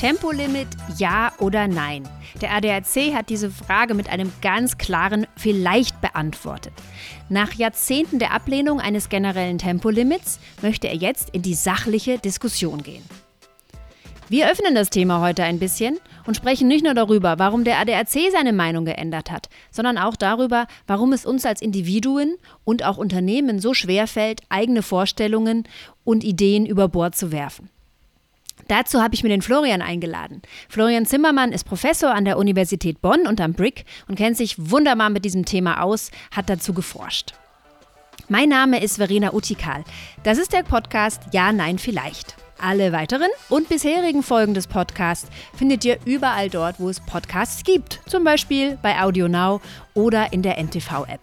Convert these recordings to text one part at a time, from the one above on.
Tempolimit ja oder nein? Der ADAC hat diese Frage mit einem ganz klaren Vielleicht beantwortet. Nach Jahrzehnten der Ablehnung eines generellen Tempolimits möchte er jetzt in die sachliche Diskussion gehen. Wir öffnen das Thema heute ein bisschen und sprechen nicht nur darüber, warum der ADAC seine Meinung geändert hat, sondern auch darüber, warum es uns als Individuen und auch Unternehmen so schwer fällt, eigene Vorstellungen und Ideen über Bord zu werfen. Dazu habe ich mir den Florian eingeladen. Florian Zimmermann ist Professor an der Universität Bonn und am BRIC und kennt sich wunderbar mit diesem Thema aus, hat dazu geforscht. Mein Name ist Verena Utikal. Das ist der Podcast Ja, Nein, Vielleicht. Alle weiteren und bisherigen Folgen des Podcasts findet ihr überall dort, wo es Podcasts gibt. Zum Beispiel bei AudioNow oder in der NTV-App.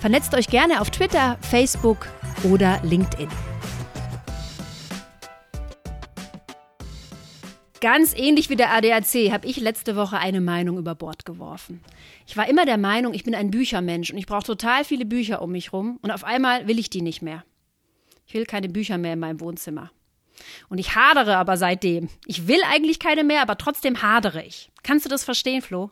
Vernetzt euch gerne auf Twitter, Facebook oder LinkedIn. Ganz ähnlich wie der ADAC habe ich letzte Woche eine Meinung über Bord geworfen. Ich war immer der Meinung, ich bin ein Büchermensch und ich brauche total viele Bücher um mich rum und auf einmal will ich die nicht mehr. Ich will keine Bücher mehr in meinem Wohnzimmer. Und ich hadere aber seitdem. Ich will eigentlich keine mehr, aber trotzdem hadere ich. Kannst du das verstehen, Flo?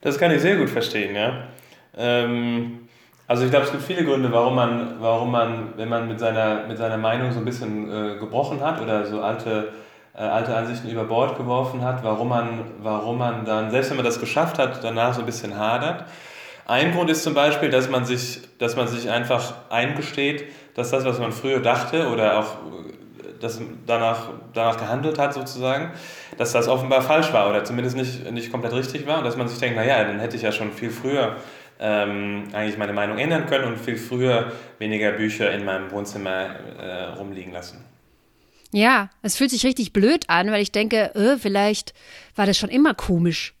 Das kann ich sehr gut verstehen, ja. Ähm, also ich glaube, es gibt viele Gründe, warum man, warum man, wenn man mit seiner, mit seiner Meinung so ein bisschen äh, gebrochen hat oder so alte, alte Ansichten über Bord geworfen hat, warum man, warum man dann, selbst wenn man das geschafft hat, danach so ein bisschen hadert. Ein Grund ist zum Beispiel, dass man sich, dass man sich einfach eingesteht, dass das, was man früher dachte oder auch das danach, danach gehandelt hat sozusagen, dass das offenbar falsch war oder zumindest nicht, nicht komplett richtig war und dass man sich denkt, naja, dann hätte ich ja schon viel früher ähm, eigentlich meine Meinung ändern können und viel früher weniger Bücher in meinem Wohnzimmer äh, rumliegen lassen. Ja, es fühlt sich richtig blöd an, weil ich denke, äh, vielleicht war das schon immer komisch.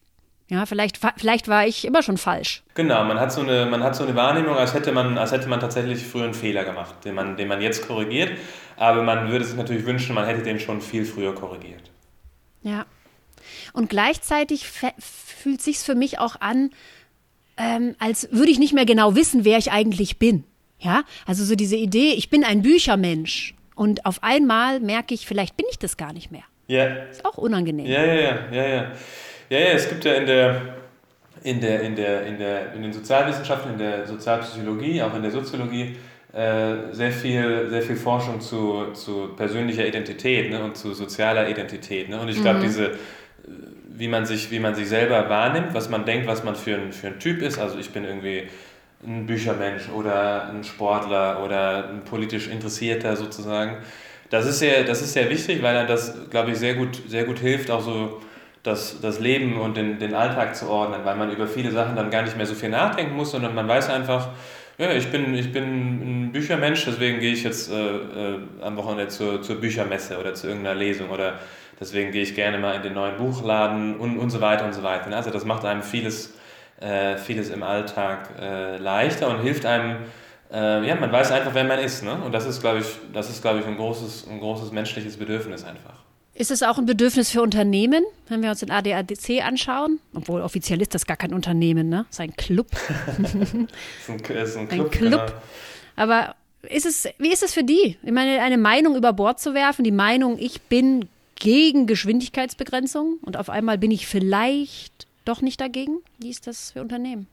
Ja, vielleicht, vielleicht war ich immer schon falsch. Genau, man hat so eine, man hat so eine Wahrnehmung, als hätte man, als hätte man tatsächlich früher einen Fehler gemacht, den man, den man jetzt korrigiert. Aber man würde sich natürlich wünschen, man hätte den schon viel früher korrigiert. Ja. Und gleichzeitig fühlt sich für mich auch an, ähm, als würde ich nicht mehr genau wissen, wer ich eigentlich bin. Ja, also so diese Idee, ich bin ein Büchermensch und auf einmal merke ich, vielleicht bin ich das gar nicht mehr. Ja. Ist auch unangenehm. Ja, ja, ja, ja, ja. Ja, ja, es gibt ja in der, in der, in der, in der, in den Sozialwissenschaften, in der Sozialpsychologie, auch in der Soziologie, äh, sehr, viel, sehr viel Forschung zu, zu persönlicher Identität ne, und zu sozialer Identität. Ne? Und ich glaube, mhm. diese, wie man, sich, wie man sich selber wahrnimmt, was man denkt, was man für ein, für ein Typ ist, also ich bin irgendwie ein Büchermensch oder ein Sportler oder ein politisch Interessierter sozusagen. Das ist sehr, das ist sehr wichtig, weil dann das, glaube ich, sehr gut, sehr gut hilft, auch so das, das Leben und den, den Alltag zu ordnen, weil man über viele Sachen dann gar nicht mehr so viel nachdenken muss, sondern man weiß einfach, ja, ich bin, ich bin ein Büchermensch, deswegen gehe ich jetzt äh, äh, am Wochenende zur, zur Büchermesse oder zu irgendeiner Lesung oder deswegen gehe ich gerne mal in den neuen Buchladen und, und so weiter und so weiter. Also das macht einem vieles, äh, vieles im Alltag äh, leichter und hilft einem, äh, ja, man weiß einfach, wer man ist. Ne? Und das ist, glaube ich, das ist, glaube ich, ein großes, ein großes menschliches Bedürfnis einfach. Ist es auch ein Bedürfnis für Unternehmen, wenn wir uns den ADAC anschauen? Obwohl offiziell ist das gar kein Unternehmen, ne? Das ist ein Club. ist ein, ist ein Club. Ein Club. Genau. Aber ist es, wie ist es für die? Ich meine, eine Meinung über Bord zu werfen, die Meinung, ich bin gegen Geschwindigkeitsbegrenzung und auf einmal bin ich vielleicht doch nicht dagegen? Wie ist das für Unternehmen?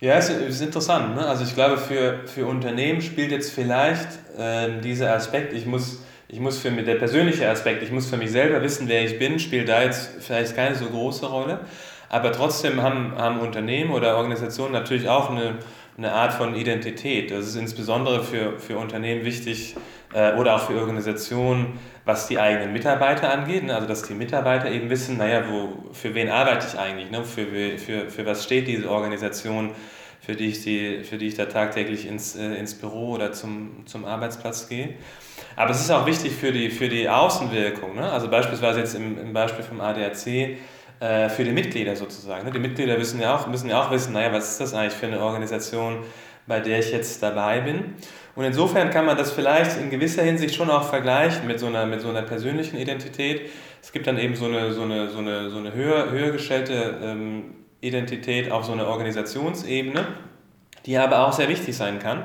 Ja, es ist interessant. Ne? Also ich glaube, für, für Unternehmen spielt jetzt vielleicht äh, dieser Aspekt, ich muss ich muss für mich, der persönliche Aspekt, ich muss für mich selber wissen, wer ich bin, spielt da jetzt vielleicht keine so große Rolle. Aber trotzdem haben, haben Unternehmen oder Organisationen natürlich auch eine, eine Art von Identität. Das ist insbesondere für, für Unternehmen wichtig oder auch für Organisationen, was die eigenen Mitarbeiter angeht. Ne? Also, dass die Mitarbeiter eben wissen, naja, wo, für wen arbeite ich eigentlich? Ne? Für, für, für was steht diese Organisation, für die ich, die, für die ich da tagtäglich ins, äh, ins Büro oder zum, zum Arbeitsplatz gehe. Aber es ist auch wichtig für die, für die Außenwirkung. Ne? Also beispielsweise jetzt im, im Beispiel vom ADAC äh, für die Mitglieder sozusagen. Ne? Die Mitglieder wissen ja, auch, müssen ja auch wissen, naja, was ist das eigentlich für eine Organisation, bei der ich jetzt dabei bin. Und insofern kann man das vielleicht in gewisser Hinsicht schon auch vergleichen mit so einer, mit so einer persönlichen Identität. Es gibt dann eben so eine, so eine, so eine, so eine höher, höher gestellte ähm, Identität auf so einer Organisationsebene, die aber auch sehr wichtig sein kann.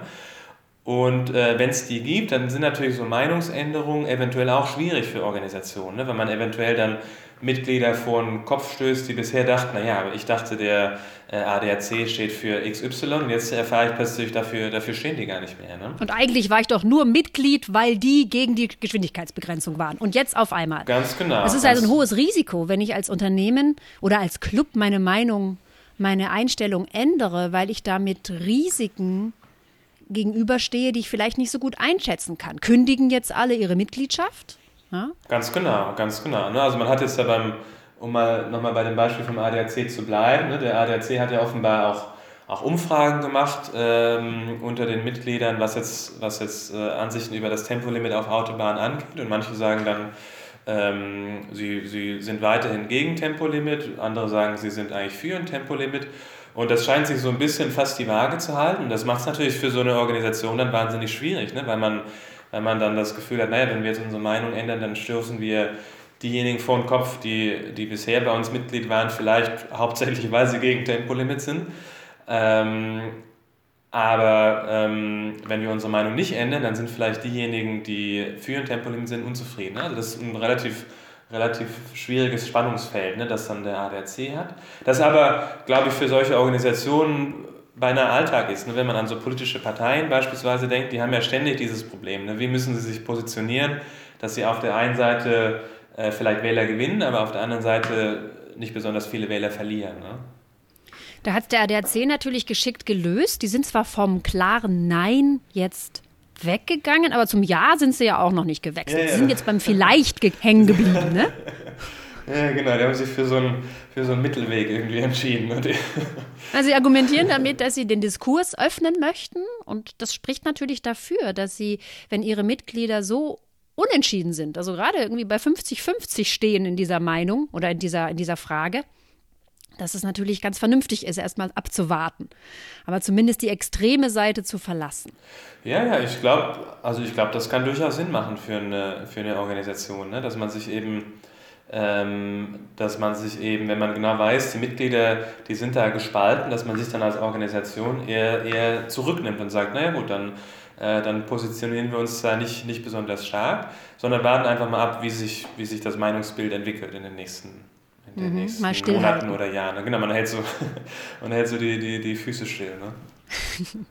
Und äh, wenn es die gibt, dann sind natürlich so Meinungsänderungen eventuell auch schwierig für Organisationen, ne? wenn man eventuell dann Mitglieder vor den Kopf stößt, die bisher dachten, naja, ich dachte, der äh, ADAC steht für XY und jetzt erfahre ich plötzlich, dafür, dafür stehen die gar nicht mehr. Ne? Und eigentlich war ich doch nur Mitglied, weil die gegen die Geschwindigkeitsbegrenzung waren. Und jetzt auf einmal. Ganz genau. Es ist also ein hohes Risiko, wenn ich als Unternehmen oder als Club meine Meinung, meine Einstellung ändere, weil ich damit Risiken gegenüberstehe, die ich vielleicht nicht so gut einschätzen kann. Kündigen jetzt alle ihre Mitgliedschaft? Ja? Ganz genau, ganz genau. Ne? Also man hat jetzt ja beim, um mal nochmal bei dem Beispiel vom ADAC zu bleiben, ne? der ADAC hat ja offenbar auch, auch Umfragen gemacht ähm, unter den Mitgliedern, was jetzt, was jetzt äh, Ansichten über das Tempolimit auf Autobahnen angeht. Und manche sagen dann, ähm, sie, sie sind weiterhin gegen Tempolimit, andere sagen, sie sind eigentlich für ein Tempolimit. Und das scheint sich so ein bisschen fast die Waage zu halten. Das macht es natürlich für so eine Organisation dann wahnsinnig schwierig, ne? weil, man, weil man dann das Gefühl hat, naja, wenn wir jetzt unsere Meinung ändern, dann stoßen wir diejenigen vor den Kopf, die, die bisher bei uns Mitglied waren, vielleicht hauptsächlich, weil sie gegen Tempolimit sind. Ähm, aber ähm, wenn wir unsere Meinung nicht ändern, dann sind vielleicht diejenigen, die für ein Tempolimit sind, unzufrieden. Also das ist ein relativ relativ schwieriges Spannungsfeld, ne, das dann der ADAC hat. Das aber, glaube ich, für solche Organisationen beinahe Alltag ist. Ne? Wenn man an so politische Parteien beispielsweise denkt, die haben ja ständig dieses Problem. Ne? Wie müssen sie sich positionieren, dass sie auf der einen Seite äh, vielleicht Wähler gewinnen, aber auf der anderen Seite nicht besonders viele Wähler verlieren. Ne? Da hat der ADAC natürlich geschickt gelöst. Die sind zwar vom klaren Nein jetzt weggegangen, aber zum Ja sind sie ja auch noch nicht gewechselt. Ja, ja. Sie sind jetzt beim Vielleicht hängen geblieben, ne? Ja, genau, die haben sich für so einen, für so einen Mittelweg irgendwie entschieden. Ne? Also sie argumentieren damit, dass sie den Diskurs öffnen möchten und das spricht natürlich dafür, dass sie, wenn ihre Mitglieder so unentschieden sind, also gerade irgendwie bei 50-50 stehen in dieser Meinung oder in dieser, in dieser Frage, dass es natürlich ganz vernünftig ist, erstmal abzuwarten. Aber zumindest die extreme Seite zu verlassen. Ja, ja, ich glaube, also ich glaube, das kann durchaus Sinn machen für eine, für eine Organisation, ne? dass man sich eben, ähm, dass man sich eben, wenn man genau weiß, die Mitglieder, die sind da gespalten, dass man sich dann als Organisation eher, eher zurücknimmt und sagt, naja gut, dann, äh, dann positionieren wir uns da nicht, nicht besonders stark, sondern warten einfach mal ab, wie sich, wie sich das Meinungsbild entwickelt in den nächsten in den mhm, nächsten Monaten oder Jahren. Genau, man hält so, man hält so die, die, die Füße still. Ne?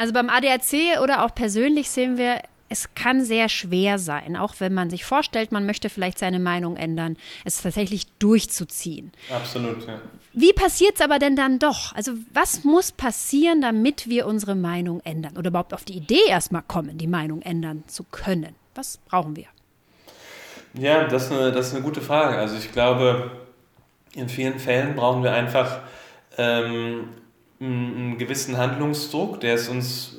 Also beim ADAC oder auch persönlich sehen wir, es kann sehr schwer sein, auch wenn man sich vorstellt, man möchte vielleicht seine Meinung ändern, es tatsächlich durchzuziehen. Absolut, ja. Wie passiert es aber denn dann doch? Also was muss passieren, damit wir unsere Meinung ändern oder überhaupt auf die Idee erstmal kommen, die Meinung ändern zu können? Was brauchen wir? Ja, das ist, eine, das ist eine gute Frage. Also ich glaube, in vielen Fällen brauchen wir einfach ähm, einen gewissen Handlungsdruck, der es uns,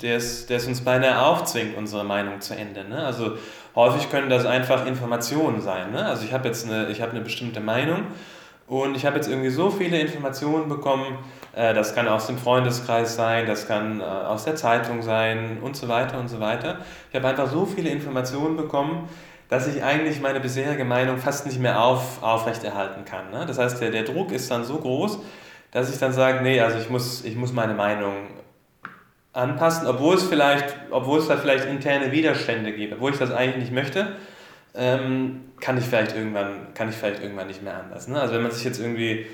der es, der es uns beinahe aufzwingt, unsere Meinung zu ändern. Ne? Also häufig können das einfach Informationen sein. Ne? Also ich habe jetzt eine, ich habe eine bestimmte Meinung und ich habe jetzt irgendwie so viele Informationen bekommen, äh, das kann aus dem Freundeskreis sein, das kann äh, aus der Zeitung sein und so weiter und so weiter. Ich habe einfach so viele Informationen bekommen, dass ich eigentlich meine bisherige Meinung fast nicht mehr auf, aufrechterhalten kann. Ne? Das heißt, der, der Druck ist dann so groß, dass ich dann sage, nee, also ich muss, ich muss meine Meinung anpassen, obwohl es vielleicht, obwohl es da vielleicht interne Widerstände gibt, obwohl ich das eigentlich nicht möchte, ähm, kann ich vielleicht irgendwann, kann ich vielleicht irgendwann nicht mehr anders. Ne? Also wenn man sich jetzt irgendwie,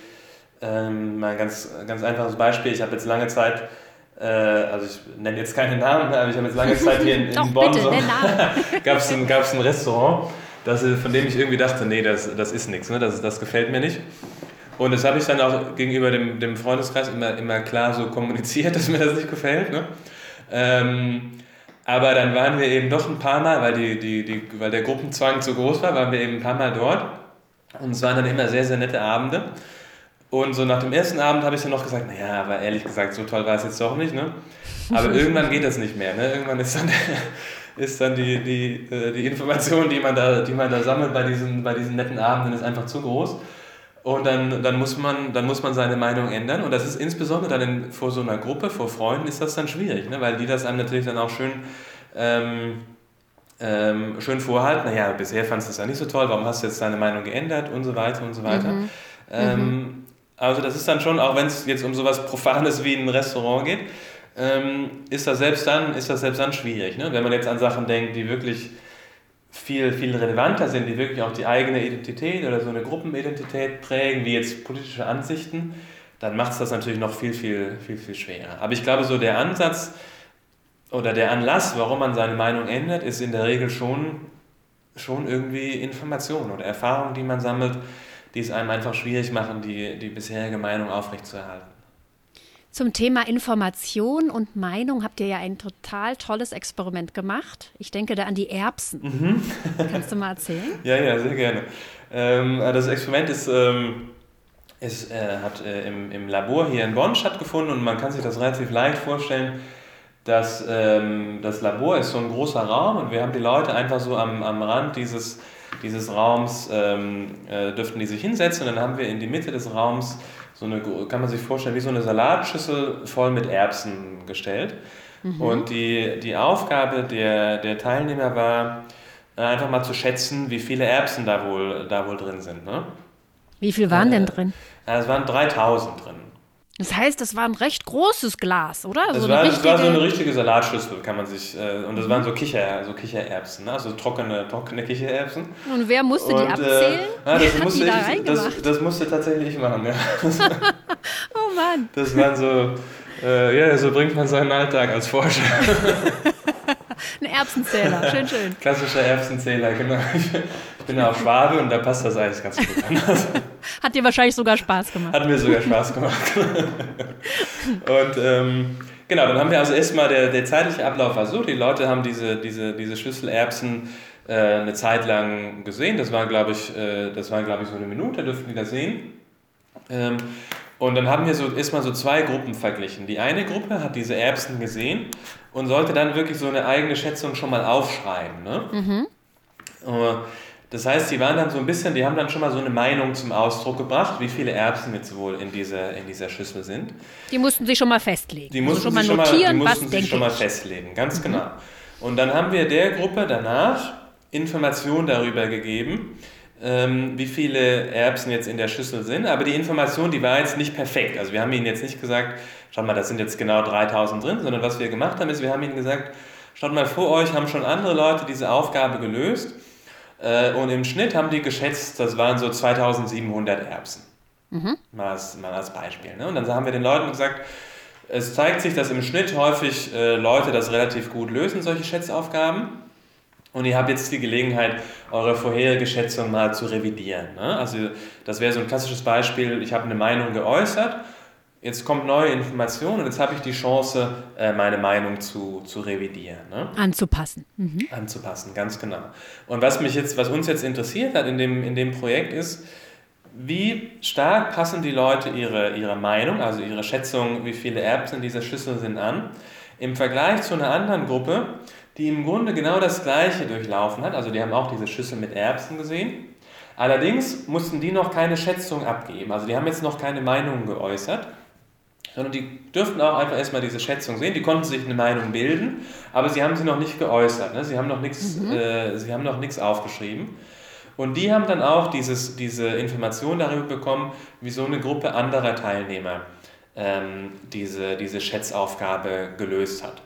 ähm, mal ein ganz, ganz einfaches Beispiel, ich habe jetzt lange Zeit also ich nenne jetzt keine Namen, aber ich habe jetzt lange Zeit hier in, in Doch, Bonn so, gab es ein, gab's ein Restaurant, das, von dem ich irgendwie dachte, nee, das, das ist nichts, ne? das, das gefällt mir nicht. Und das habe ich dann auch gegenüber dem, dem Freundeskreis immer, immer klar so kommuniziert, dass mir das nicht gefällt. Ne? Ähm, aber dann waren wir eben doch ein paar Mal, weil, die, die, die, weil der Gruppenzwang zu groß war, waren wir eben ein paar Mal dort. Und es waren dann immer sehr, sehr nette Abende. Und so nach dem ersten Abend habe ich dann noch gesagt, naja, aber ehrlich gesagt, so toll war es jetzt doch nicht. Ne? Aber irgendwann geht das nicht mehr. Ne? Irgendwann ist dann, ist dann die, die, äh, die Information, die man, da, die man da sammelt bei diesen, bei diesen netten Abenden, ist einfach zu groß. Und dann, dann, muss man, dann muss man seine Meinung ändern. Und das ist insbesondere dann in, vor so einer Gruppe, vor Freunden, ist das dann schwierig, ne? weil die das einem natürlich dann auch schön, ähm, ähm, schön vorhalten. Naja, bisher fandest du es ja nicht so toll, warum hast du jetzt deine Meinung geändert und so weiter und so weiter. Mhm. Ähm, mhm. Also das ist dann schon, auch wenn es jetzt um sowas Profanes wie ein Restaurant geht, ähm, ist, das selbst dann, ist das selbst dann schwierig. Ne? Wenn man jetzt an Sachen denkt, die wirklich viel, viel relevanter sind, die wirklich auch die eigene Identität oder so eine Gruppenidentität prägen, wie jetzt politische Ansichten, dann macht es das natürlich noch viel, viel, viel, viel schwerer. Aber ich glaube, so der Ansatz oder der Anlass, warum man seine Meinung ändert, ist in der Regel schon, schon irgendwie Information oder Erfahrung, die man sammelt, die es einem einfach schwierig machen, die, die bisherige Meinung aufrechtzuerhalten. Zum Thema Information und Meinung habt ihr ja ein total tolles Experiment gemacht. Ich denke da an die Erbsen. Mhm. Kannst du mal erzählen? ja, ja, sehr gerne. Ähm, das Experiment ist, ähm, ist, äh, hat äh, im, im Labor hier in Bonn stattgefunden und man kann sich das relativ leicht vorstellen. dass ähm, das Labor ist so ein großer Raum und wir haben die Leute einfach so am, am Rand dieses, dieses Raums, ähm, äh, dürften die sich hinsetzen und dann haben wir in die Mitte des Raums so eine, kann man sich vorstellen, wie so eine Salatschüssel voll mit Erbsen gestellt. Mhm. Und die, die Aufgabe der, der Teilnehmer war, äh, einfach mal zu schätzen, wie viele Erbsen da wohl, da wohl drin sind. Ne? Wie viel waren äh, denn drin? Es waren 3000 drin. Das heißt, das war ein recht großes Glas, oder? Das, so war, das war so eine richtige Salatschüssel, kann man sich. Äh, und das waren so, Kicher, so Kichererbsen, ne? also trockene, trockene Kichererbsen. Und wer musste und, die äh, abzählen? Äh, ja, das, musste da ich, das, das, musste tatsächlich ich machen, ja. oh Mann. Das waren so. Äh, ja, so bringt man seinen Alltag als Forscher. Ein Erbsenzähler, schön, schön. Klassischer Erbsenzähler, genau. Ich bin ja auch Schwabe und da passt das eigentlich ganz gut an. Hat dir wahrscheinlich sogar Spaß gemacht. Hat mir sogar Spaß gemacht. und ähm, genau, dann haben wir also erstmal, der, der zeitliche Ablauf war so, die Leute haben diese, diese, diese Schüssel Erbsen äh, eine Zeit lang gesehen. Das war, glaube ich, äh, das war, glaube ich, so eine Minute, dürften die das sehen. Ähm, und dann haben wir so erstmal so zwei Gruppen verglichen. Die eine Gruppe hat diese Erbsen gesehen und sollte dann wirklich so eine eigene Schätzung schon mal aufschreiben. Ne? Mhm. Äh, das heißt, die waren dann so ein bisschen, die haben dann schon mal so eine Meinung zum Ausdruck gebracht, wie viele Erbsen jetzt wohl in dieser, in dieser Schüssel sind. Die mussten sich schon mal festlegen. Die mussten also schon mal notieren, schon mal, die mussten sich schon mal festlegen, ganz mhm. genau. Und dann haben wir der Gruppe danach Informationen darüber gegeben, ähm, wie viele Erbsen jetzt in der Schüssel sind. Aber die Information, die war jetzt nicht perfekt. Also wir haben ihnen jetzt nicht gesagt, schaut mal, das sind jetzt genau 3000 drin, sondern was wir gemacht haben, ist, wir haben ihnen gesagt, schaut mal, vor euch haben schon andere Leute diese Aufgabe gelöst. Äh, und im Schnitt haben die geschätzt, das waren so 2700 Erbsen. Mhm. Mal, als, mal als Beispiel. Ne? Und dann haben wir den Leuten gesagt, es zeigt sich, dass im Schnitt häufig äh, Leute das relativ gut lösen, solche Schätzaufgaben. Und ihr habt jetzt die Gelegenheit, eure vorherige Schätzung mal zu revidieren. Ne? Also das wäre so ein klassisches Beispiel, ich habe eine Meinung geäußert, jetzt kommt neue Information und jetzt habe ich die Chance, äh, meine Meinung zu, zu revidieren. Ne? Anzupassen. Mhm. Anzupassen, ganz genau. Und was mich jetzt, was uns jetzt interessiert hat in dem, in dem Projekt ist, wie stark passen die Leute ihre, ihre Meinung, also ihre Schätzung, wie viele Erbsen in dieser Schüssel sind, an, im Vergleich zu einer anderen Gruppe, die im Grunde genau das Gleiche durchlaufen hat. Also die haben auch diese Schüssel mit Erbsen gesehen. Allerdings mussten die noch keine Schätzung abgeben. Also die haben jetzt noch keine Meinung geäußert, sondern die dürften auch einfach erstmal diese Schätzung sehen. Die konnten sich eine Meinung bilden, aber sie haben sie noch nicht geäußert. Ne? Sie haben noch nichts, mhm. äh, sie haben noch nichts aufgeschrieben. Und die haben dann auch dieses, diese Information darüber bekommen, wie so eine Gruppe anderer Teilnehmer ähm, diese, diese Schätzaufgabe gelöst hat.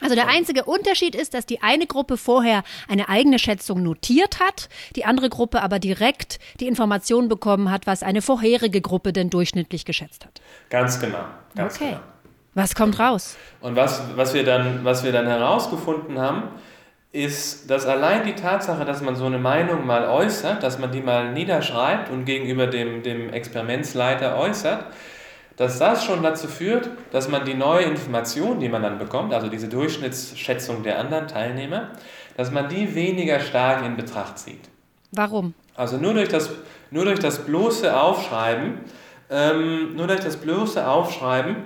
Also der einzige Unterschied ist, dass die eine Gruppe vorher eine eigene Schätzung notiert hat, die andere Gruppe aber direkt die Information bekommen hat, was eine vorherige Gruppe denn durchschnittlich geschätzt hat. Ganz genau. Ganz okay. Genau. Was kommt raus? Und was, was, wir dann, was wir dann herausgefunden haben, ist, dass allein die Tatsache, dass man so eine Meinung mal äußert, dass man die mal niederschreibt und gegenüber dem, dem Experimentsleiter äußert, dass das schon dazu führt, dass man die neue Information, die man dann bekommt, also diese Durchschnittsschätzung der anderen Teilnehmer, dass man die weniger stark in Betracht zieht. Warum? Also nur durch das, nur durch das bloße Aufschreiben, ähm, nur durch das bloße Aufschreiben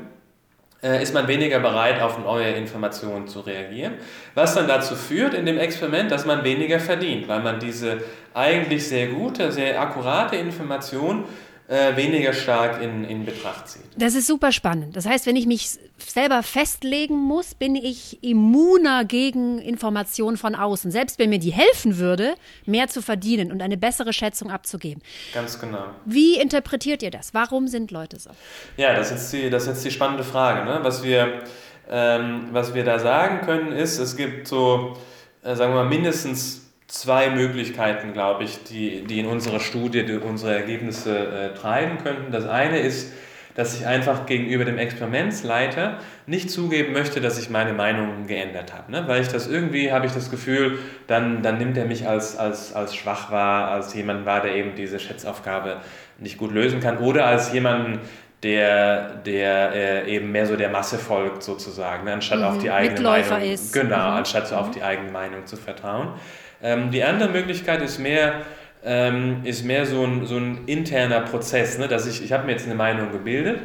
äh, ist man weniger bereit, auf neue Informationen zu reagieren, was dann dazu führt in dem Experiment, dass man weniger verdient, weil man diese eigentlich sehr gute, sehr akkurate Information äh, weniger stark in, in Betracht zieht. Das ist super spannend. Das heißt, wenn ich mich selber festlegen muss, bin ich immuner gegen Informationen von außen. Selbst wenn mir die helfen würde, mehr zu verdienen und eine bessere Schätzung abzugeben. Ganz genau. Wie interpretiert ihr das? Warum sind Leute so? Ja, das ist jetzt die, das ist jetzt die spannende Frage. Ne? Was wir ähm, was wir da sagen können, ist, es gibt so, äh, sagen wir mal, mindestens zwei Möglichkeiten, glaube ich, die, die in unserer Studie die unsere Ergebnisse äh, treiben könnten. Das eine ist, dass ich einfach gegenüber dem Experimentsleiter nicht zugeben möchte, dass ich meine Meinung geändert habe. Ne? Weil ich das irgendwie, habe ich das Gefühl, dann, dann nimmt er mich als, als, als schwach wahr, als jemand wahr, der eben diese Schätzaufgabe nicht gut lösen kann oder als jemanden, der, der äh, eben mehr so der Masse folgt sozusagen, ne? anstatt mhm. auf die eigene Mitläufer Meinung. Ist. Genau, mhm. anstatt so auf mhm. die eigene Meinung zu vertrauen. Ähm, die andere Möglichkeit ist mehr, ähm, ist mehr so ein, so ein interner Prozess, ne? dass ich, ich habe mir jetzt eine Meinung gebildet,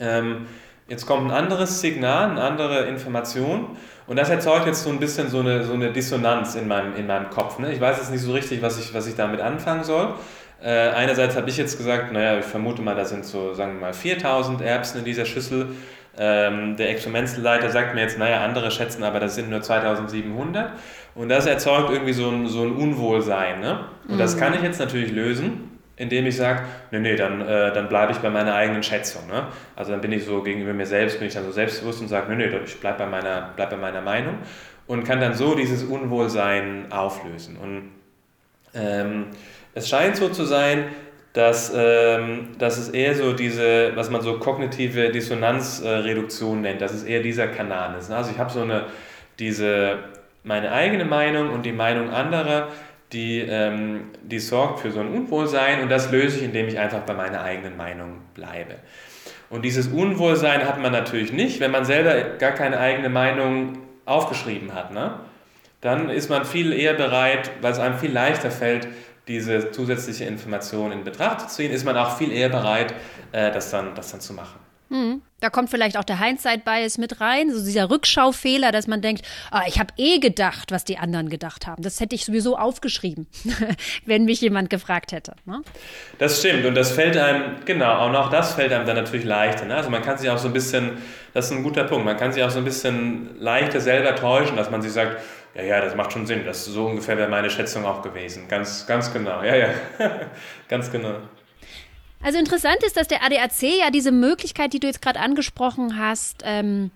ähm, jetzt kommt ein anderes Signal, eine andere Information und das erzeugt jetzt so ein bisschen so eine, so eine Dissonanz in meinem, in meinem Kopf. Ne? Ich weiß jetzt nicht so richtig, was ich, was ich damit anfangen soll. Äh, einerseits habe ich jetzt gesagt, naja, ich vermute mal, da sind so, sagen wir mal, 4000 Erbsen in dieser Schüssel. Ähm, der Experimentsleiter sagt mir jetzt, naja, andere schätzen aber, das sind nur 2700. Und das erzeugt irgendwie so ein, so ein Unwohlsein. Ne? Und mhm. das kann ich jetzt natürlich lösen, indem ich sage, nee, nee, dann, äh, dann bleibe ich bei meiner eigenen Schätzung. Ne? Also dann bin ich so gegenüber mir selbst, bin ich dann so selbstbewusst und sage, nee, nee, ich bleibe bei, meiner, bleib bei meiner Meinung und kann dann so dieses Unwohlsein auflösen. Und ähm, es scheint so zu sein, dass, ähm, dass es eher so diese, was man so kognitive Dissonanzreduktion nennt, dass es eher dieser Kanal ist. Also ich habe so eine, diese meine eigene Meinung und die Meinung anderer, die, ähm, die sorgt für so ein Unwohlsein und das löse ich, indem ich einfach bei meiner eigenen Meinung bleibe. Und dieses Unwohlsein hat man natürlich nicht, wenn man selber gar keine eigene Meinung aufgeschrieben hat. Ne? Dann ist man viel eher bereit, weil es einem viel leichter fällt, diese zusätzliche Information in Betracht zu ziehen, ist man auch viel eher bereit, äh, das, dann, das dann zu machen. Hm. Da kommt vielleicht auch der Hindsight-Bias mit rein, so dieser Rückschaufehler, dass man denkt, ah, ich habe eh gedacht, was die anderen gedacht haben. Das hätte ich sowieso aufgeschrieben, wenn mich jemand gefragt hätte. Ne? Das stimmt und das fällt einem, genau, und auch das fällt einem dann natürlich leichter. Ne? Also man kann sich auch so ein bisschen, das ist ein guter Punkt, man kann sich auch so ein bisschen leichter selber täuschen, dass man sich sagt, ja, ja, das macht schon Sinn, das so ungefähr wäre meine Schätzung auch gewesen. Ganz, ganz genau, ja, ja, ganz genau. Also interessant ist, dass der ADAC ja diese Möglichkeit, die du jetzt gerade angesprochen hast, ähm,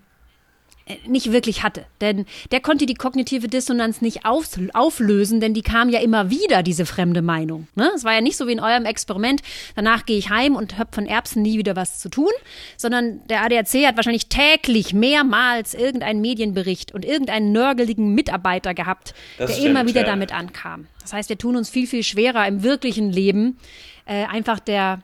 äh, nicht wirklich hatte. Denn der konnte die kognitive Dissonanz nicht auf, auflösen, denn die kam ja immer wieder, diese fremde Meinung. Ne? Es war ja nicht so wie in eurem Experiment, danach gehe ich heim und habe von Erbsen nie wieder was zu tun, sondern der ADAC hat wahrscheinlich täglich mehrmals irgendeinen Medienbericht und irgendeinen nörgeligen Mitarbeiter gehabt, das der stimmt, immer wieder ja. damit ankam. Das heißt, wir tun uns viel, viel schwerer im wirklichen Leben, äh, einfach der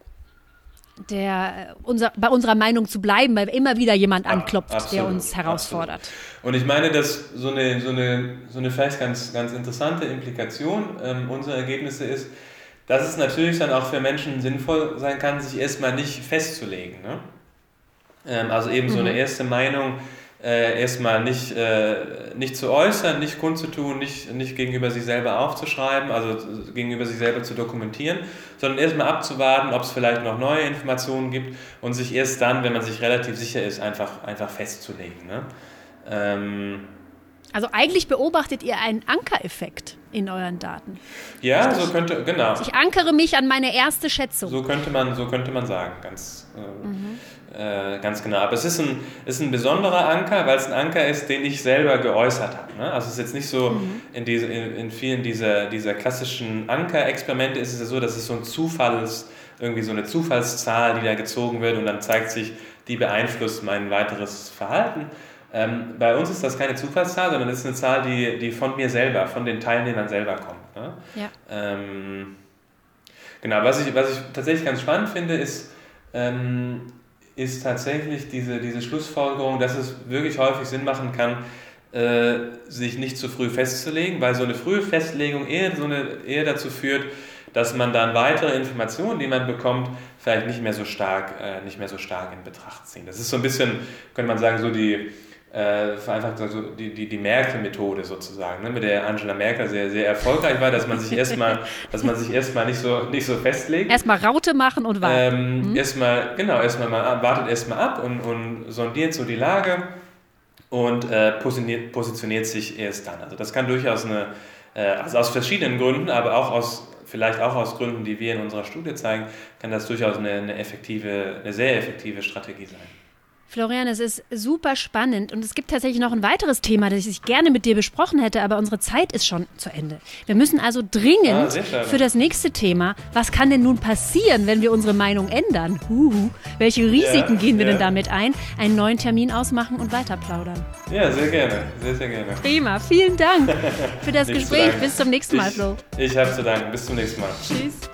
der, unser, bei unserer Meinung zu bleiben, weil immer wieder jemand anklopft, absolut, der uns herausfordert. Absolut. Und ich meine, dass so eine, so eine, so eine vielleicht ganz, ganz interessante Implikation ähm, unserer Ergebnisse ist, dass es natürlich dann auch für Menschen sinnvoll sein kann, sich erstmal nicht festzulegen. Ne? Ähm, also eben so eine mhm. erste Meinung äh, erstmal nicht, äh, nicht zu äußern, nicht kundzutun, nicht, nicht gegenüber sich selber aufzuschreiben, also gegenüber sich selber zu dokumentieren, sondern erstmal abzuwarten, ob es vielleicht noch neue Informationen gibt und sich erst dann, wenn man sich relativ sicher ist, einfach, einfach festzulegen. Ne? Ähm, also eigentlich beobachtet ihr einen Ankereffekt in euren Daten. Ja, so könnte, genau. Ich ankere mich an meine erste Schätzung. So könnte man, so könnte man sagen, ganz, äh, mhm. Äh, ganz genau. Aber es ist ein, ist ein besonderer Anker, weil es ein Anker ist, den ich selber geäußert habe. Ne? Also es ist jetzt nicht so, mhm. in, diese, in, in vielen dieser, dieser klassischen Ankerexperimente ist es ja so, dass es so ein Zufalls, irgendwie so eine Zufallszahl, die da gezogen wird und dann zeigt sich, die beeinflusst mein weiteres Verhalten. Ähm, bei uns ist das keine Zufallszahl, sondern es ist eine Zahl, die, die von mir selber, von den Teilnehmern selber kommt. Ne? Ja. Ähm, genau, was ich, was ich tatsächlich ganz spannend finde, ist, ähm, ist tatsächlich diese, diese Schlussfolgerung, dass es wirklich häufig Sinn machen kann, äh, sich nicht zu früh festzulegen, weil so eine frühe Festlegung eher, so eine, eher dazu führt, dass man dann weitere Informationen, die man bekommt, vielleicht nicht mehr so stark, äh, nicht mehr so stark in Betracht ziehen. Das ist so ein bisschen, könnte man sagen, so die, äh, vereinfacht so die, die, die Merkel-Methode sozusagen, ne, mit der Angela Merkel sehr, sehr erfolgreich war, dass man sich erstmal, dass man sich erstmal nicht so, nicht so festlegt. Erstmal Raute machen und warten. Ähm, mhm. Erstmal, genau, erstmal mal wartet erstmal ab und, und sondiert so die Lage und äh, positioniert, positioniert sich erst dann. Also das kann durchaus eine, äh, also aus verschiedenen Gründen, aber auch aus, vielleicht auch aus Gründen, die wir in unserer Studie zeigen, kann das durchaus eine, eine effektive, eine sehr effektive Strategie sein. Florian, es ist super spannend und es gibt tatsächlich noch ein weiteres Thema, das ich gerne mit dir besprochen hätte, aber unsere Zeit ist schon zu Ende. Wir müssen also dringend ah, für das nächste Thema, was kann denn nun passieren, wenn wir unsere Meinung ändern? Uh, welche Risiken ja, gehen wir ja. denn damit ein? Einen neuen Termin ausmachen und weiter plaudern. Ja, sehr gerne, sehr, sehr gerne. Prima, vielen Dank für das Gespräch. Bis zum nächsten Mal, Flo. Ich, ich habe zu danken. Bis zum nächsten Mal. Tschüss.